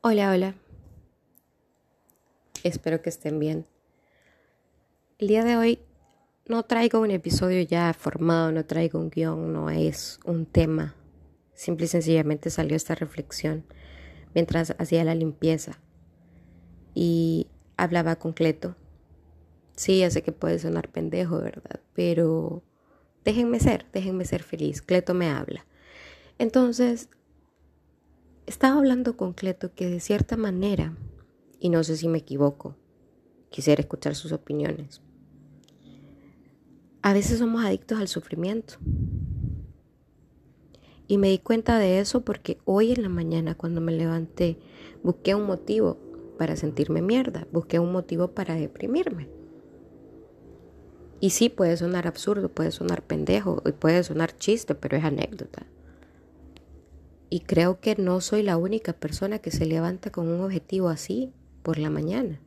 Hola, hola. Espero que estén bien. El día de hoy no traigo un episodio ya formado, no traigo un guion, no es un tema. Simple y sencillamente salió esta reflexión mientras hacía la limpieza y hablaba con Cleto. Sí, ya sé que puede sonar pendejo, ¿verdad? Pero déjenme ser, déjenme ser feliz. Cleto me habla. Entonces, estaba hablando con Cleto que de cierta manera, y no sé si me equivoco, quisiera escuchar sus opiniones. A veces somos adictos al sufrimiento. Y me di cuenta de eso porque hoy en la mañana cuando me levanté busqué un motivo para sentirme mierda, busqué un motivo para deprimirme. Y sí, puede sonar absurdo, puede sonar pendejo, puede sonar chiste, pero es anécdota. Y creo que no soy la única persona que se levanta con un objetivo así por la mañana.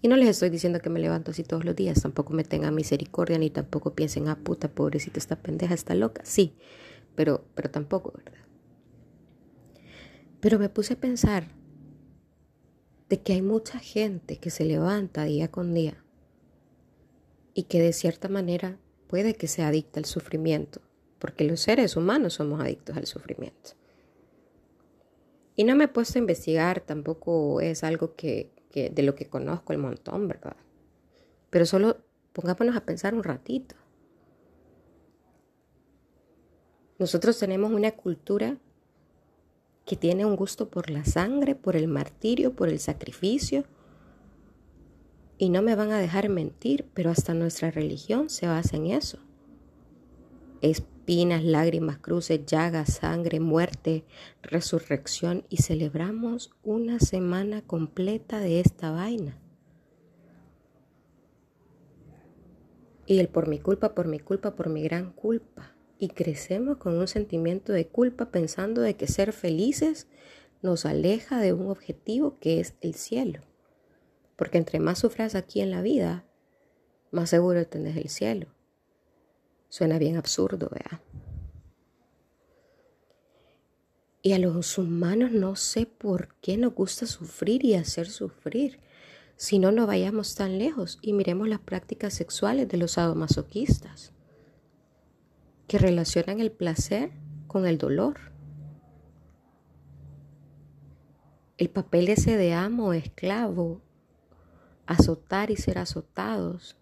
Y no les estoy diciendo que me levanto así todos los días, tampoco me tengan misericordia, ni tampoco piensen, ah, puta, pobrecita, esta pendeja está loca. Sí, pero, pero tampoco, ¿verdad? Pero me puse a pensar de que hay mucha gente que se levanta día con día y que de cierta manera puede que sea adicta al sufrimiento, porque los seres humanos somos adictos al sufrimiento. Y no me he puesto a investigar, tampoco es algo que, de lo que conozco el montón, ¿verdad? Pero solo pongámonos a pensar un ratito. Nosotros tenemos una cultura que tiene un gusto por la sangre, por el martirio, por el sacrificio. Y no me van a dejar mentir, pero hasta nuestra religión se basa en eso. Espinas, lágrimas, cruces, llagas, sangre, muerte, resurrección y celebramos una semana completa de esta vaina. Y el por mi culpa, por mi culpa, por mi gran culpa y crecemos con un sentimiento de culpa pensando de que ser felices nos aleja de un objetivo que es el cielo. Porque entre más sufras aquí en la vida, más seguro tenés el cielo. Suena bien absurdo, ¿verdad? Y a los humanos no sé por qué nos gusta sufrir y hacer sufrir. Si no, no vayamos tan lejos y miremos las prácticas sexuales de los sadomasoquistas que relacionan el placer con el dolor. El papel ese de amo esclavo, azotar y ser azotados.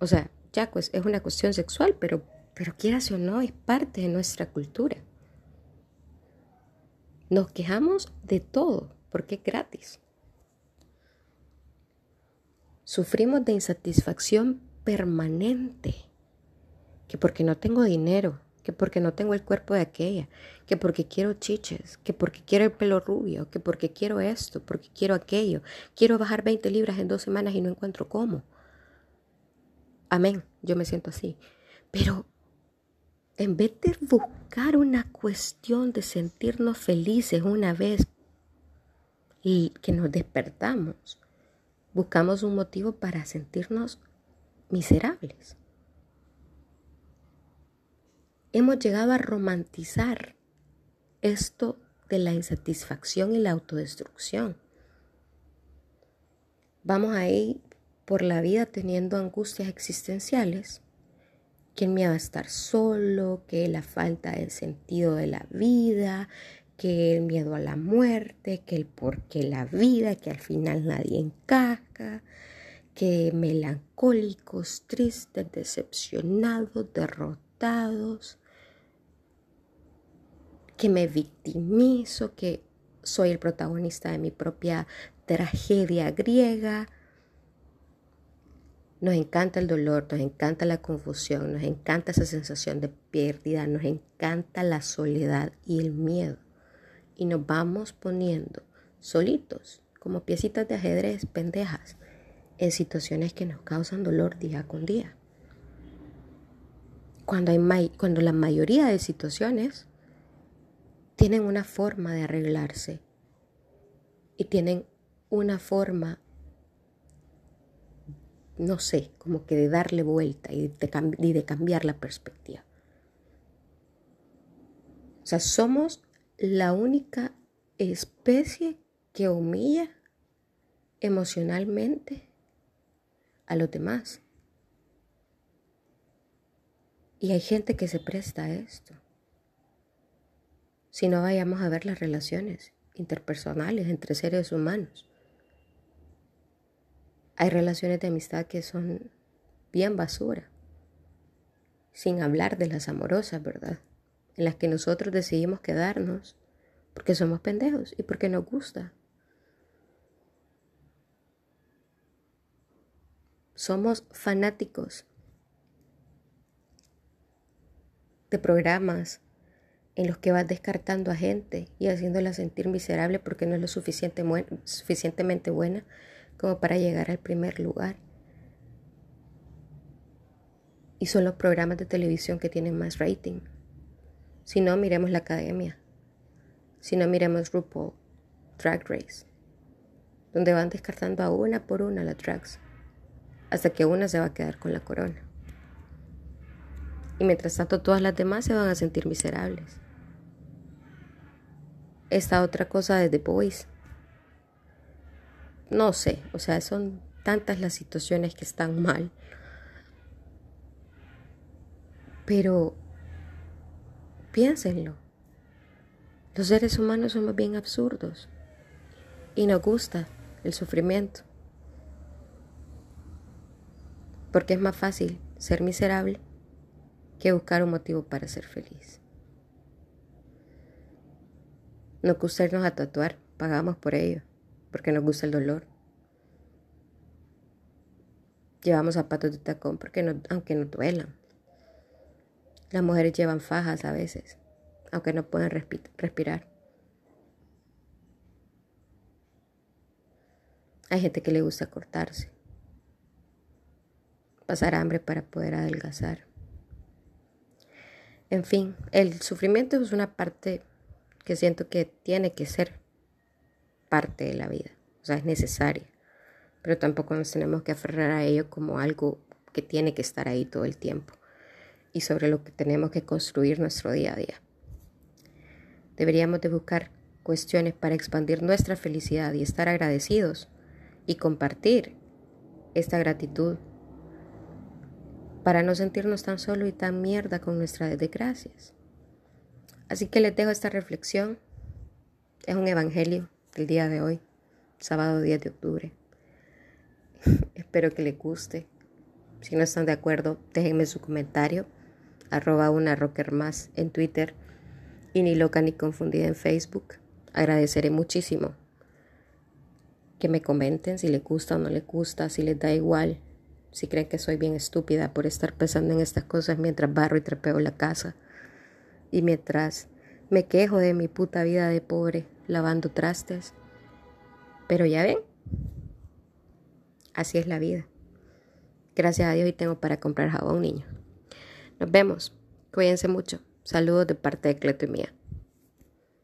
O sea, ya pues es una cuestión sexual, pero, pero quieras o no, es parte de nuestra cultura. Nos quejamos de todo porque es gratis. Sufrimos de insatisfacción permanente, que porque no tengo dinero, que porque no tengo el cuerpo de aquella, que porque quiero chiches, que porque quiero el pelo rubio, que porque quiero esto, porque quiero aquello, quiero bajar 20 libras en dos semanas y no encuentro cómo. Amén, yo me siento así. Pero en vez de buscar una cuestión de sentirnos felices una vez y que nos despertamos, buscamos un motivo para sentirnos miserables. Hemos llegado a romantizar esto de la insatisfacción y la autodestrucción. Vamos a ir por la vida teniendo angustias existenciales, que el miedo a estar solo, que la falta del sentido de la vida, que el miedo a la muerte, que el por qué la vida, que al final nadie encaja, que melancólicos, tristes, decepcionados, derrotados, que me victimizo, que soy el protagonista de mi propia tragedia griega. Nos encanta el dolor, nos encanta la confusión, nos encanta esa sensación de pérdida, nos encanta la soledad y el miedo. Y nos vamos poniendo solitos, como piecitas de ajedrez pendejas, en situaciones que nos causan dolor día con día. Cuando, hay cuando la mayoría de situaciones tienen una forma de arreglarse y tienen una forma no sé, como que de darle vuelta y de, cambiar la perspectiva. O sea, somos la única especie que humilla emocionalmente a los demás. Y hay gente que se presta a esto. Si no vayamos a ver las relaciones interpersonales entre seres humanos. Hay relaciones de amistad que son bien basura, sin hablar de las amorosas, ¿verdad? En las que nosotros decidimos quedarnos porque somos pendejos y porque nos gusta. Somos fanáticos de programas en los que vas descartando a gente y haciéndola sentir miserable porque no es lo suficientemente buena como para llegar al primer lugar. Y son los programas de televisión que tienen más rating. Si no, miremos la academia. Si no, miremos RuPaul, Drag Race, donde van descartando a una por una las drags, hasta que una se va a quedar con la corona. Y mientras tanto todas las demás se van a sentir miserables. Esta otra cosa de The Boys no sé, o sea, son tantas las situaciones que están mal. Pero piénsenlo. Los seres humanos somos bien absurdos y nos gusta el sufrimiento. Porque es más fácil ser miserable que buscar un motivo para ser feliz. No gustarnos a tatuar, pagamos por ello porque nos gusta el dolor. Llevamos zapatos de tacón porque no, aunque no duelan. Las mujeres llevan fajas a veces, aunque no pueden respirar. Hay gente que le gusta cortarse, pasar hambre para poder adelgazar. En fin, el sufrimiento es una parte que siento que tiene que ser parte de la vida, o sea, es necesaria, pero tampoco nos tenemos que aferrar a ello como algo que tiene que estar ahí todo el tiempo y sobre lo que tenemos que construir nuestro día a día. Deberíamos de buscar cuestiones para expandir nuestra felicidad y estar agradecidos y compartir esta gratitud para no sentirnos tan solo y tan mierda con nuestras desgracias. Así que les dejo esta reflexión. Es un evangelio el día de hoy, sábado 10 de octubre. Espero que les guste. Si no están de acuerdo, déjenme su comentario. Arroba una rocker más en Twitter y ni loca ni confundida en Facebook. Agradeceré muchísimo que me comenten si les gusta o no les gusta, si les da igual, si creen que soy bien estúpida por estar pensando en estas cosas mientras barro y trapeo la casa y mientras me quejo de mi puta vida de pobre lavando trastes. Pero ya ven, así es la vida. Gracias a Dios y tengo para comprar jabón, niño. Nos vemos. Cuídense mucho. Saludos de parte de Cleto y mía.